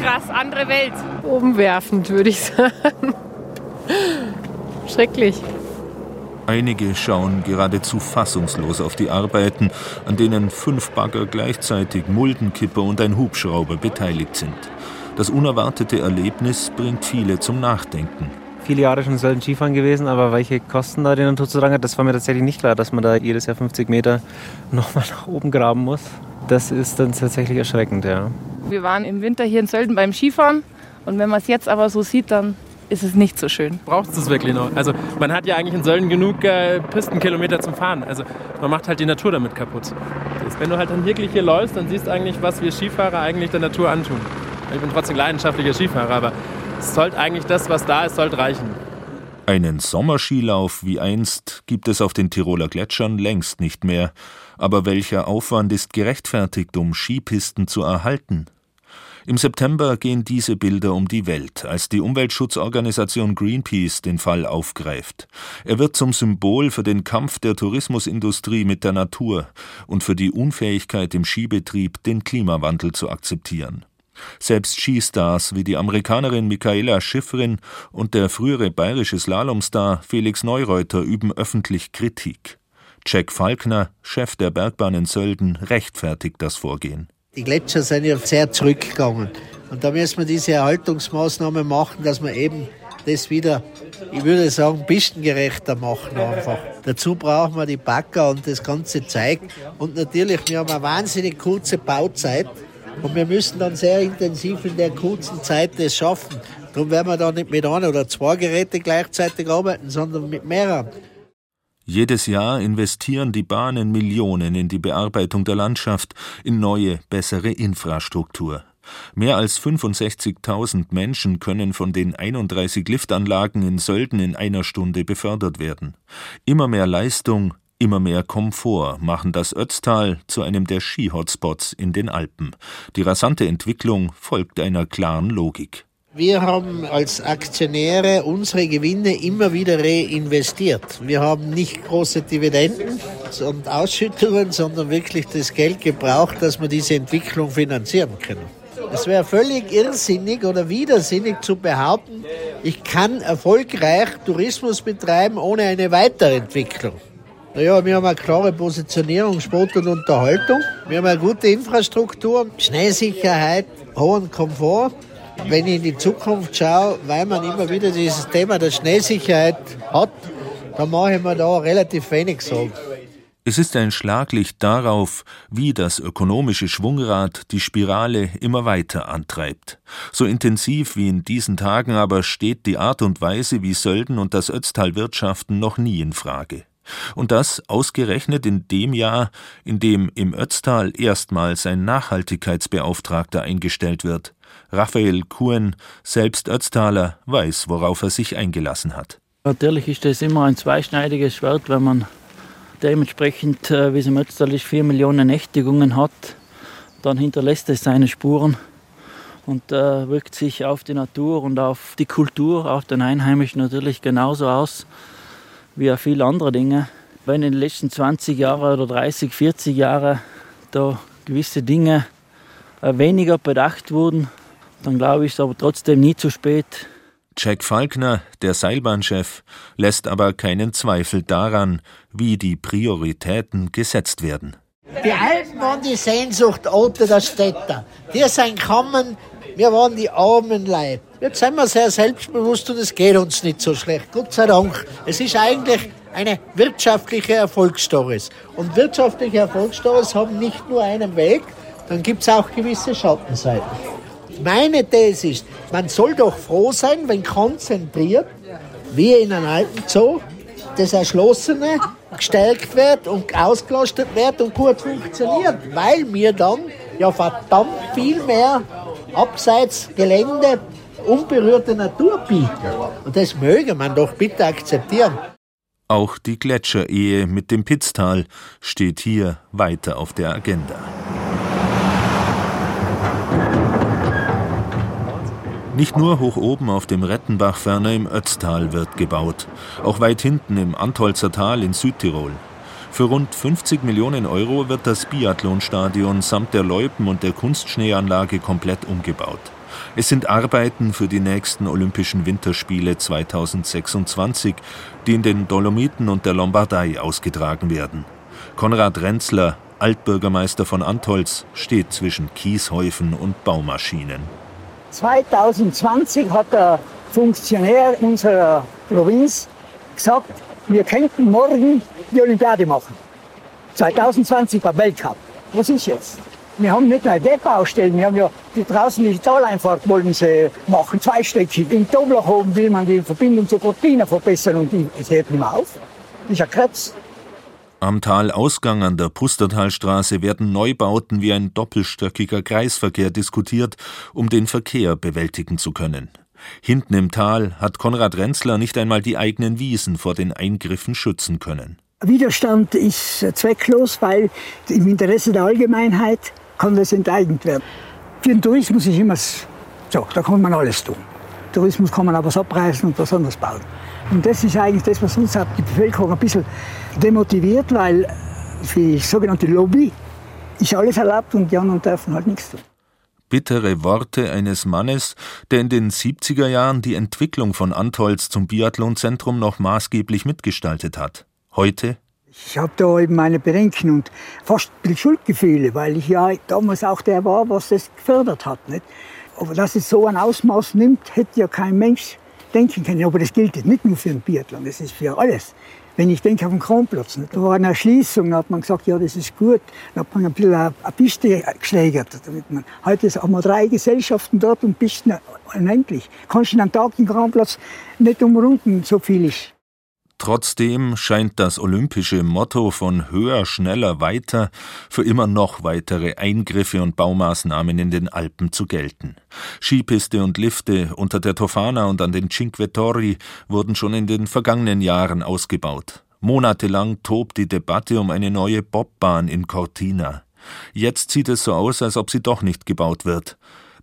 krass, andere Welt. Umwerfend, würde ich sagen. Schrecklich. Einige schauen geradezu fassungslos auf die Arbeiten, an denen fünf Bagger gleichzeitig, Muldenkipper und ein Hubschrauber beteiligt sind. Das unerwartete Erlebnis bringt viele zum Nachdenken. Viele Jahre schon Sölden Skifahren gewesen, aber welche Kosten da die Natur zu tragen hat, das war mir tatsächlich nicht klar, dass man da jedes Jahr 50 Meter nochmal nach oben graben muss. Das ist dann tatsächlich erschreckend, ja. Wir waren im Winter hier in Sölden beim Skifahren und wenn man es jetzt aber so sieht, dann ist es nicht so schön. Braucht es das wirklich noch? Also man hat ja eigentlich in Sölden genug äh, Pistenkilometer zum Fahren. Also man macht halt die Natur damit kaputt. Wenn du halt dann wirklich hier läufst, dann siehst du eigentlich, was wir Skifahrer eigentlich der Natur antun. Ich bin trotzdem leidenschaftlicher Skifahrer, aber es sollte eigentlich das, was da ist, sollte reichen. Einen Sommerskilauf wie einst gibt es auf den Tiroler Gletschern längst nicht mehr. Aber welcher Aufwand ist gerechtfertigt, um Skipisten zu erhalten? Im September gehen diese Bilder um die Welt, als die Umweltschutzorganisation Greenpeace den Fall aufgreift. Er wird zum Symbol für den Kampf der Tourismusindustrie mit der Natur und für die Unfähigkeit im Skibetrieb, den Klimawandel zu akzeptieren. Selbst Skistars wie die Amerikanerin Michaela Schifrin und der frühere bayerische Slalomstar Felix Neureuter üben öffentlich Kritik. Jack Falkner, Chef der Bergbahn in Sölden, rechtfertigt das Vorgehen. Die Gletscher sind ja sehr zurückgegangen. Und da müssen wir diese Erhaltungsmaßnahmen machen, dass wir eben das wieder, ich würde sagen, pistengerechter machen einfach. Dazu brauchen wir die Backer und das ganze Zeug. Und natürlich, wir haben eine wahnsinnig kurze Bauzeit. Und wir müssen dann sehr intensiv in der kurzen Zeit das schaffen. Darum werden wir da nicht mit einer oder zwei Geräten gleichzeitig arbeiten, sondern mit mehreren. Jedes Jahr investieren die Bahnen Millionen in die Bearbeitung der Landschaft, in neue, bessere Infrastruktur. Mehr als 65.000 Menschen können von den 31 Liftanlagen in Sölden in einer Stunde befördert werden. Immer mehr Leistung, Immer mehr Komfort machen das Ötztal zu einem der Ski-Hotspots in den Alpen. Die rasante Entwicklung folgt einer klaren Logik. Wir haben als Aktionäre unsere Gewinne immer wieder reinvestiert. Wir haben nicht große Dividenden und Ausschüttungen, sondern wirklich das Geld gebraucht, dass wir diese Entwicklung finanzieren können. Es wäre völlig irrsinnig oder widersinnig zu behaupten, ich kann erfolgreich Tourismus betreiben ohne eine Weiterentwicklung. Naja, wir haben eine klare Positionierung, Sport und Unterhaltung. Wir haben eine gute Infrastruktur, Schneesicherheit, hohen Komfort. Wenn ich in die Zukunft schaue, weil man immer wieder dieses Thema der Schneesicherheit hat, dann mache ich mir da relativ wenig Sorgen. Es ist ein Schlaglicht darauf, wie das ökonomische Schwungrad die Spirale immer weiter antreibt. So intensiv wie in diesen Tagen aber steht die Art und Weise, wie Sölden und das Ötztal wirtschaften, noch nie in Frage. Und das ausgerechnet in dem Jahr, in dem im Ötztal erstmals ein Nachhaltigkeitsbeauftragter eingestellt wird. Raphael Kuhn, selbst Ötztaler, weiß, worauf er sich eingelassen hat. Natürlich ist das immer ein zweischneidiges Schwert, wenn man dementsprechend, äh, wie es im Ötztal ist, vier Millionen Nächtigungen hat. Dann hinterlässt es seine Spuren und äh, wirkt sich auf die Natur und auf die Kultur, auf den Einheimischen natürlich genauso aus wie auch viele andere Dinge. Wenn in den letzten 20 Jahren oder 30, 40 Jahren da gewisse Dinge äh, weniger bedacht wurden, dann glaube ich, ist aber trotzdem nie zu spät. Jack Falkner, der Seilbahnchef, lässt aber keinen Zweifel daran, wie die Prioritäten gesetzt werden. Die Alpen waren die Sehnsuchtorte der Städter. Die sind gekommen, wir waren die armen Leute. Jetzt sind wir sehr selbstbewusst und es geht uns nicht so schlecht. Gott sei Dank. Es ist eigentlich eine wirtschaftliche Erfolgsstory. Und wirtschaftliche Erfolgsstories haben nicht nur einen Weg, dann gibt es auch gewisse Schattenseiten. Meine These ist, man soll doch froh sein, wenn konzentriert, wie in einem alten Zoo, das Erschlossene gestärkt wird und ausgelastet wird und gut funktioniert, weil wir dann ja verdammt viel mehr abseits Gelände unberührte Natur bieten. Und das möge man doch bitte akzeptieren. Auch die Gletscherehe mit dem Pitztal steht hier weiter auf der Agenda. Nicht nur hoch oben auf dem Rettenbach ferner im Ötztal wird gebaut, auch weit hinten im Antholzer Tal in Südtirol. Für rund 50 Millionen Euro wird das Biathlonstadion samt der Loipen und der Kunstschneeanlage komplett umgebaut. Es sind Arbeiten für die nächsten Olympischen Winterspiele 2026, die in den Dolomiten und der Lombardei ausgetragen werden. Konrad Renzler, Altbürgermeister von Antholz, steht zwischen Kieshäufen und Baumaschinen. 2020 hat der Funktionär unserer Provinz gesagt, wir könnten morgen die Olympiade machen. 2020 war Weltcup. Was ist jetzt? Wir haben nicht nur Webbaustellen, wir haben ja die draußen die Taleinfahrt wollen sie machen, zweistöckig. In Doblach oben will man die Verbindung zur Cortina verbessern und es hört nicht mehr auf. Das ist ein Krebs. Am Talausgang an der Pustertalstraße werden Neubauten wie ein doppelstöckiger Kreisverkehr diskutiert, um den Verkehr bewältigen zu können. Hinten im Tal hat Konrad Renzler nicht einmal die eigenen Wiesen vor den Eingriffen schützen können. Widerstand ist zwecklos, weil im Interesse der Allgemeinheit kann das enteignet werden. Für den Tourismus ist immer so, da kann man alles tun. Tourismus kann man aber was abreißen und was anderes bauen. Und das ist eigentlich das, was uns hat die Bevölkerung ein bisschen demotiviert, weil die sogenannte Lobby ist alles erlaubt und die anderen dürfen halt nichts tun. Bittere Worte eines Mannes, der in den 70er Jahren die Entwicklung von Antholz zum Biathlonzentrum noch maßgeblich mitgestaltet hat. Heute? Ich habe da eben meine Bedenken und fast ein Schuldgefühle, weil ich ja damals auch der war, was das gefördert hat. Nicht? Aber dass es so ein Ausmaß nimmt, hätte ja kein Mensch denken können. Aber das gilt nicht nur für den Biathlon, das ist für alles. Wenn ich denke auf den Kronplatz, da war eine Erschließung, da hat man gesagt, ja, das ist gut. Da hat man ein bisschen eine Piste geschlägert. Heute haben wir drei Gesellschaften dort und Pisten unendlich. Kannst du einen Tag den Kronplatz nicht umrunden, so viel ist. Trotzdem scheint das olympische Motto von höher, schneller, weiter für immer noch weitere Eingriffe und Baumaßnahmen in den Alpen zu gelten. Skipiste und Lifte unter der Tofana und an den Cinque Torri wurden schon in den vergangenen Jahren ausgebaut. Monatelang tobt die Debatte um eine neue Bobbahn in Cortina. Jetzt sieht es so aus, als ob sie doch nicht gebaut wird.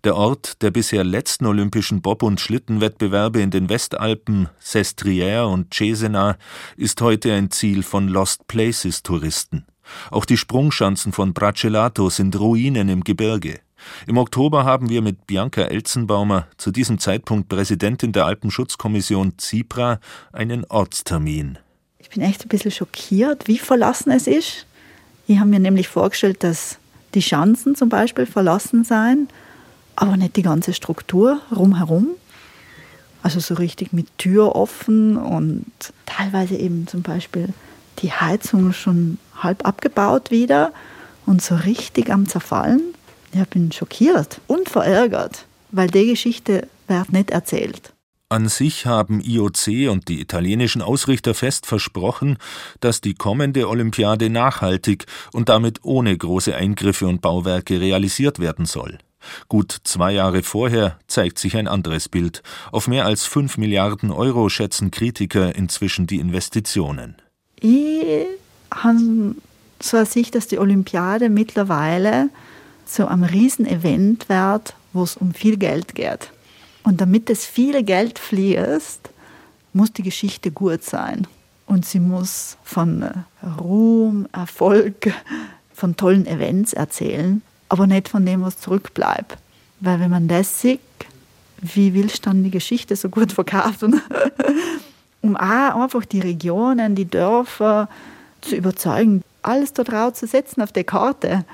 Der Ort der bisher letzten olympischen Bob- und Schlittenwettbewerbe in den Westalpen, Sestriere und Cesena, ist heute ein Ziel von Lost Places Touristen. Auch die Sprungschanzen von Bracelato sind Ruinen im Gebirge. Im Oktober haben wir mit Bianca Elzenbaumer, zu diesem Zeitpunkt Präsidentin der Alpenschutzkommission ZIPRA, einen Ortstermin. Ich bin echt ein bisschen schockiert, wie verlassen es ist. Ich habe mir nämlich vorgestellt, dass die Schanzen zum Beispiel verlassen seien aber nicht die ganze Struktur rumherum. Also so richtig mit Tür offen und teilweise eben zum Beispiel die Heizung schon halb abgebaut wieder und so richtig am Zerfallen. Ich bin schockiert und verärgert, weil die Geschichte wird nicht erzählt. An sich haben IOC und die italienischen Ausrichter fest versprochen, dass die kommende Olympiade nachhaltig und damit ohne große Eingriffe und Bauwerke realisiert werden soll. Gut zwei Jahre vorher zeigt sich ein anderes Bild. Auf mehr als 5 Milliarden Euro schätzen Kritiker inzwischen die Investitionen. Ich habe so eine Sicht, dass die Olympiade mittlerweile so ein Riesenevent wird, wo es um viel Geld geht. Und damit es viel Geld fließt, muss die Geschichte gut sein. Und sie muss von Ruhm, Erfolg, von tollen Events erzählen aber nicht von dem, was zurückbleibt. Weil wenn man das sieht, wie willst du dann die Geschichte so gut verkaufen? um auch einfach die Regionen, die Dörfer zu überzeugen, alles da drauf zu setzen auf die Karte.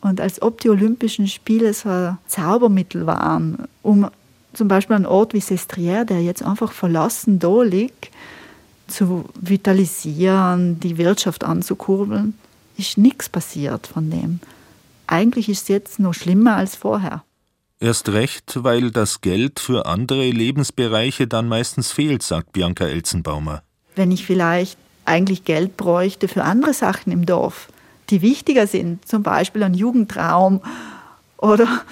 Und als ob die Olympischen Spiele so ein Zaubermittel waren, um zum Beispiel einen Ort wie Sestriere, der jetzt einfach verlassen da liegt, zu vitalisieren, die Wirtschaft anzukurbeln, ist nichts passiert von dem. Eigentlich ist es jetzt noch schlimmer als vorher. Erst recht, weil das Geld für andere Lebensbereiche dann meistens fehlt, sagt Bianca Elzenbaumer. Wenn ich vielleicht eigentlich Geld bräuchte für andere Sachen im Dorf, die wichtiger sind, zum Beispiel ein Jugendraum oder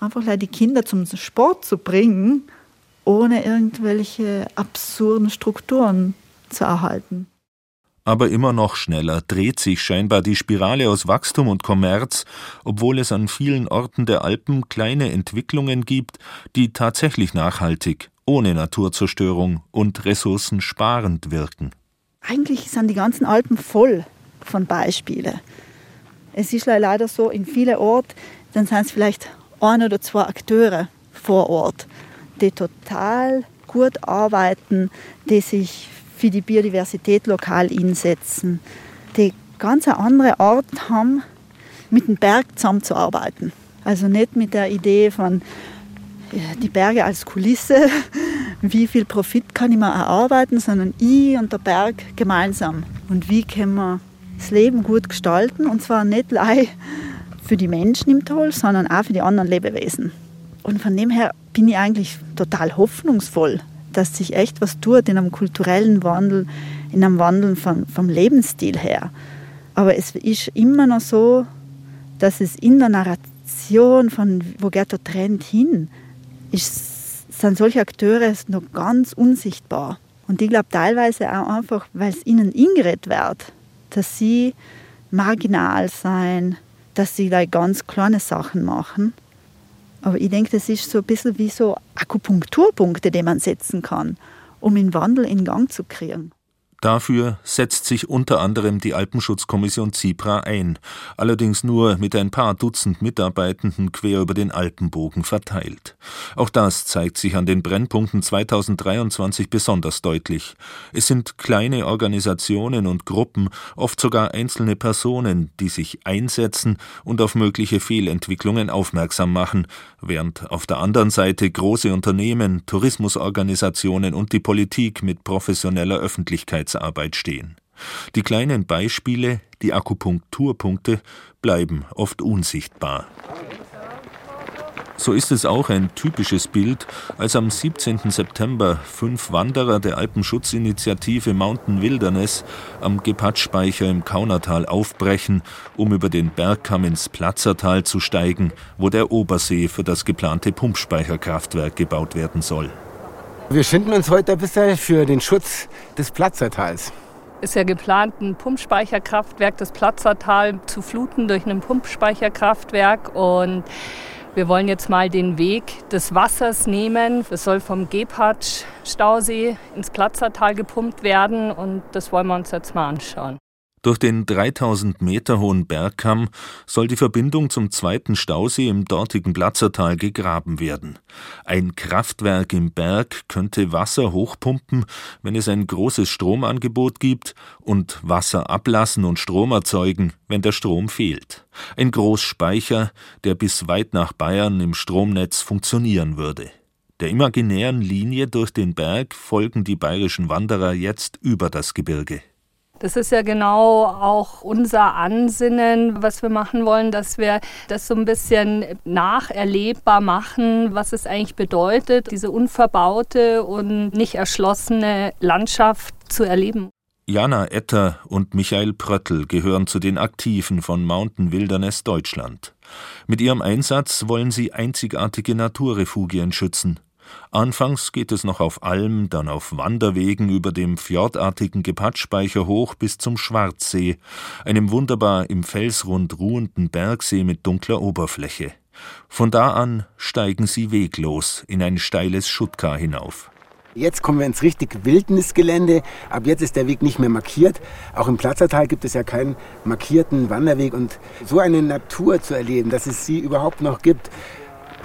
einfach die Kinder zum Sport zu bringen, ohne irgendwelche absurden Strukturen zu erhalten. Aber immer noch schneller dreht sich scheinbar die Spirale aus Wachstum und Kommerz, obwohl es an vielen Orten der Alpen kleine Entwicklungen gibt, die tatsächlich nachhaltig, ohne Naturzerstörung und ressourcensparend wirken. Eigentlich sind die ganzen Alpen voll von Beispielen. Es ist leider so, in vielen Orten, dann sind es vielleicht ein oder zwei Akteure vor Ort, die total gut arbeiten, die sich für die Biodiversität lokal einsetzen, die ganz eine andere Art haben, mit dem Berg zusammenzuarbeiten. Also nicht mit der Idee von die Berge als Kulisse, wie viel Profit kann ich mir erarbeiten, sondern ich und der Berg gemeinsam. Und wie können wir das Leben gut gestalten und zwar nicht allein für die Menschen im Tal, sondern auch für die anderen Lebewesen. Und von dem her bin ich eigentlich total hoffnungsvoll, dass sich echt was tut in einem kulturellen Wandel, in einem Wandel vom, vom Lebensstil her. Aber es ist immer noch so, dass es in der Narration von wo geht der Trend hin, ist sind solche Akteure noch ganz unsichtbar. Und ich glaube teilweise auch einfach, weil es ihnen ingeredet wird, dass sie marginal sein, dass sie da ganz kleine Sachen machen. Aber ich denke, das ist so ein bisschen wie so Akupunkturpunkte, die man setzen kann, um den Wandel in Gang zu kriegen. Dafür setzt sich unter anderem die Alpenschutzkommission ZIPRA ein, allerdings nur mit ein paar Dutzend Mitarbeitenden quer über den Alpenbogen verteilt. Auch das zeigt sich an den Brennpunkten 2023 besonders deutlich. Es sind kleine Organisationen und Gruppen, oft sogar einzelne Personen, die sich einsetzen und auf mögliche Fehlentwicklungen aufmerksam machen, während auf der anderen Seite große Unternehmen, Tourismusorganisationen und die Politik mit professioneller Öffentlichkeit Öffentlichkeitsarbeit stehen. Die kleinen Beispiele, die Akupunkturpunkte, bleiben oft unsichtbar. So ist es auch ein typisches Bild, als am 17. September fünf Wanderer der Alpenschutzinitiative Mountain Wilderness am Gepatschspeicher im Kaunertal aufbrechen, um über den Bergkamm ins Platzertal zu steigen, wo der Obersee für das geplante Pumpspeicherkraftwerk gebaut werden soll. Wir schinden uns heute ein bisschen für den Schutz des Platzertals. Ist ja geplant, ein Pumpspeicherkraftwerk, das Platzertal zu fluten durch ein Pumpspeicherkraftwerk. Und wir wollen jetzt mal den Weg des Wassers nehmen. Es soll vom Gebhardt-Stausee ins Platzertal gepumpt werden und das wollen wir uns jetzt mal anschauen. Durch den 3000 Meter hohen Bergkamm soll die Verbindung zum zweiten Stausee im dortigen Platzertal gegraben werden. Ein Kraftwerk im Berg könnte Wasser hochpumpen, wenn es ein großes Stromangebot gibt, und Wasser ablassen und Strom erzeugen, wenn der Strom fehlt. Ein Großspeicher, der bis weit nach Bayern im Stromnetz funktionieren würde. Der imaginären Linie durch den Berg folgen die bayerischen Wanderer jetzt über das Gebirge. Das ist ja genau auch unser Ansinnen, was wir machen wollen, dass wir das so ein bisschen nacherlebbar machen, was es eigentlich bedeutet, diese unverbaute und nicht erschlossene Landschaft zu erleben. Jana Etter und Michael Pröttl gehören zu den Aktiven von Mountain Wilderness Deutschland. Mit ihrem Einsatz wollen sie einzigartige Naturrefugien schützen. Anfangs geht es noch auf Alm, dann auf Wanderwegen über dem fjordartigen Gepatschspeicher hoch bis zum Schwarzsee, einem wunderbar im Felsrund ruhenden Bergsee mit dunkler Oberfläche. Von da an steigen sie weglos in ein steiles Schuttkar hinauf. Jetzt kommen wir ins richtig Wildnisgelände. Ab jetzt ist der Weg nicht mehr markiert. Auch im Platzertal gibt es ja keinen markierten Wanderweg. Und so eine Natur zu erleben, dass es sie überhaupt noch gibt,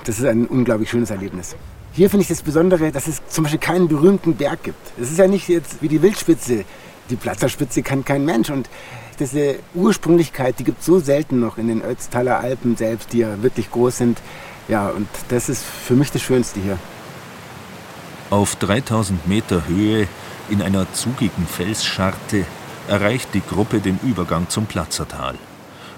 das ist ein unglaublich schönes Erlebnis. Hier finde ich das Besondere, dass es zum Beispiel keinen berühmten Berg gibt. Es ist ja nicht jetzt wie die Wildspitze. Die Platzerspitze kann kein Mensch. Und diese Ursprünglichkeit, die gibt es so selten noch in den Ötztaler Alpen selbst, die ja wirklich groß sind. Ja, und das ist für mich das Schönste hier. Auf 3000 Meter Höhe in einer zugigen Felsscharte erreicht die Gruppe den Übergang zum Platzertal.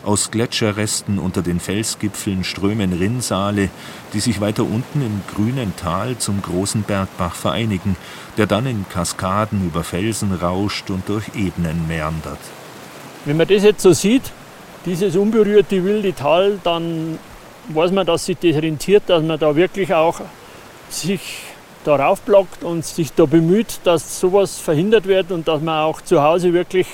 Aus Gletscherresten unter den Felsgipfeln strömen Rinnsale, die sich weiter unten im grünen Tal zum großen Bergbach vereinigen, der dann in Kaskaden über Felsen rauscht und durch Ebenen meandert. Wenn man das jetzt so sieht, dieses unberührte wilde Tal, dann weiß man, dass sich das rentiert, dass man da wirklich auch sich darauf blockt und sich da bemüht, dass sowas verhindert wird und dass man auch zu Hause wirklich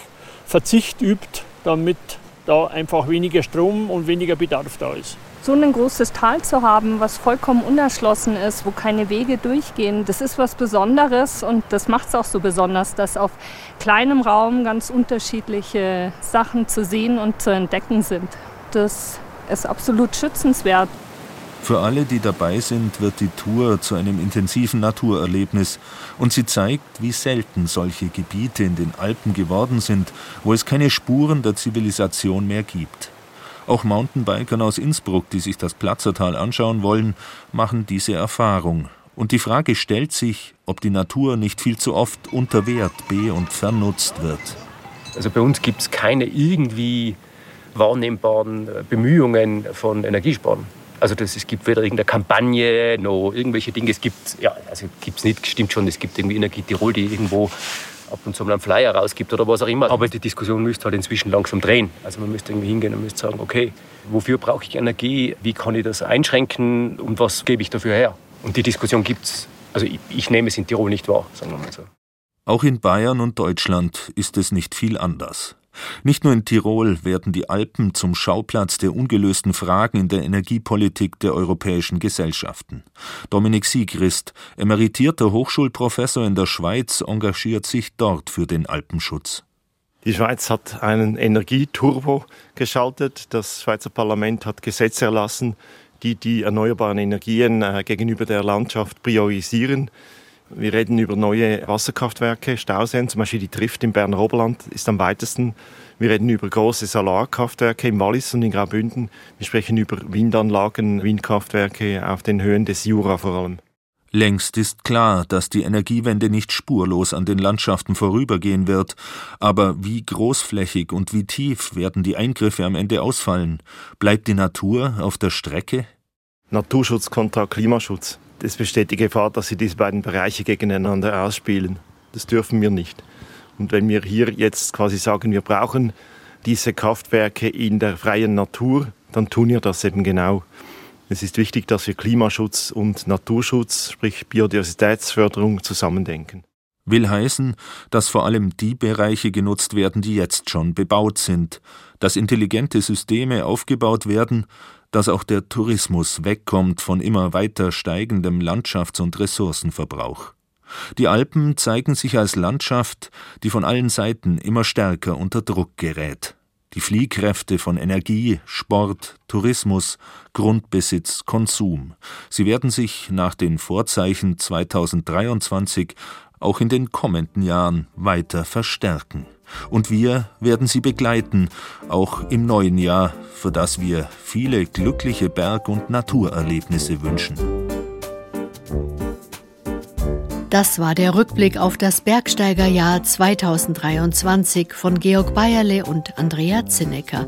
Verzicht übt, damit da einfach weniger Strom und weniger Bedarf da ist. So ein großes Tal zu haben, was vollkommen unerschlossen ist, wo keine Wege durchgehen, das ist was Besonderes und das macht es auch so besonders, dass auf kleinem Raum ganz unterschiedliche Sachen zu sehen und zu entdecken sind. Das ist absolut schützenswert. Für alle, die dabei sind, wird die Tour zu einem intensiven Naturerlebnis und sie zeigt, wie selten solche Gebiete in den Alpen geworden sind, wo es keine Spuren der Zivilisation mehr gibt. Auch Mountainbikern aus Innsbruck, die sich das Platzertal anschauen wollen, machen diese Erfahrung. Und die Frage stellt sich, ob die Natur nicht viel zu oft unter Wert be- und vernutzt wird. Also bei uns gibt es keine irgendwie wahrnehmbaren Bemühungen von Energiesparen. Also das, es gibt weder irgendeine Kampagne noch irgendwelche Dinge. Es gibt, ja, also gibt es nicht, stimmt schon, es gibt irgendwie Energie Tirol, die irgendwo ab und zu mal einen Flyer rausgibt oder was auch immer. Aber die Diskussion müsste halt inzwischen langsam drehen. Also man müsste irgendwie hingehen und müsste sagen, okay, wofür brauche ich Energie? Wie kann ich das einschränken und was gebe ich dafür her? Und die Diskussion gibt es Also ich, ich nehme es in Tirol nicht wahr, sagen wir mal so. Auch in Bayern und Deutschland ist es nicht viel anders. Nicht nur in Tirol werden die Alpen zum Schauplatz der ungelösten Fragen in der Energiepolitik der europäischen Gesellschaften. Dominik Siegrist, emeritierter Hochschulprofessor in der Schweiz, engagiert sich dort für den Alpenschutz. Die Schweiz hat einen Energieturbo geschaltet. Das Schweizer Parlament hat Gesetze erlassen, die die erneuerbaren Energien äh, gegenüber der Landschaft priorisieren. Wir reden über neue Wasserkraftwerke, Stauseen, zum Beispiel die Trift im Berner Oberland ist am weitesten. Wir reden über große Solarkraftwerke im Wallis und in Graubünden. Wir sprechen über Windanlagen, Windkraftwerke auf den Höhen des Jura vor allem. Längst ist klar, dass die Energiewende nicht spurlos an den Landschaften vorübergehen wird. Aber wie großflächig und wie tief werden die Eingriffe am Ende ausfallen? Bleibt die Natur auf der Strecke? Naturschutz kontra Klimaschutz es besteht die Gefahr, dass sie diese beiden Bereiche gegeneinander ausspielen. Das dürfen wir nicht. Und wenn wir hier jetzt quasi sagen, wir brauchen diese Kraftwerke in der freien Natur, dann tun wir das eben genau. Es ist wichtig, dass wir Klimaschutz und Naturschutz, sprich Biodiversitätsförderung, zusammendenken. Will heißen, dass vor allem die Bereiche genutzt werden, die jetzt schon bebaut sind, dass intelligente Systeme aufgebaut werden, dass auch der Tourismus wegkommt von immer weiter steigendem Landschafts- und Ressourcenverbrauch. Die Alpen zeigen sich als Landschaft, die von allen Seiten immer stärker unter Druck gerät. Die Fliehkräfte von Energie, Sport, Tourismus, Grundbesitz, Konsum. Sie werden sich nach den Vorzeichen 2023 auch in den kommenden Jahren weiter verstärken. Und wir werden sie begleiten, auch im neuen Jahr, für das wir viele glückliche Berg- und Naturerlebnisse wünschen. Das war der Rückblick auf das Bergsteigerjahr 2023 von Georg Bayerle und Andrea Zinnecker.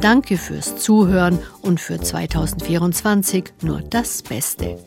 Danke fürs Zuhören und für 2024 nur das Beste.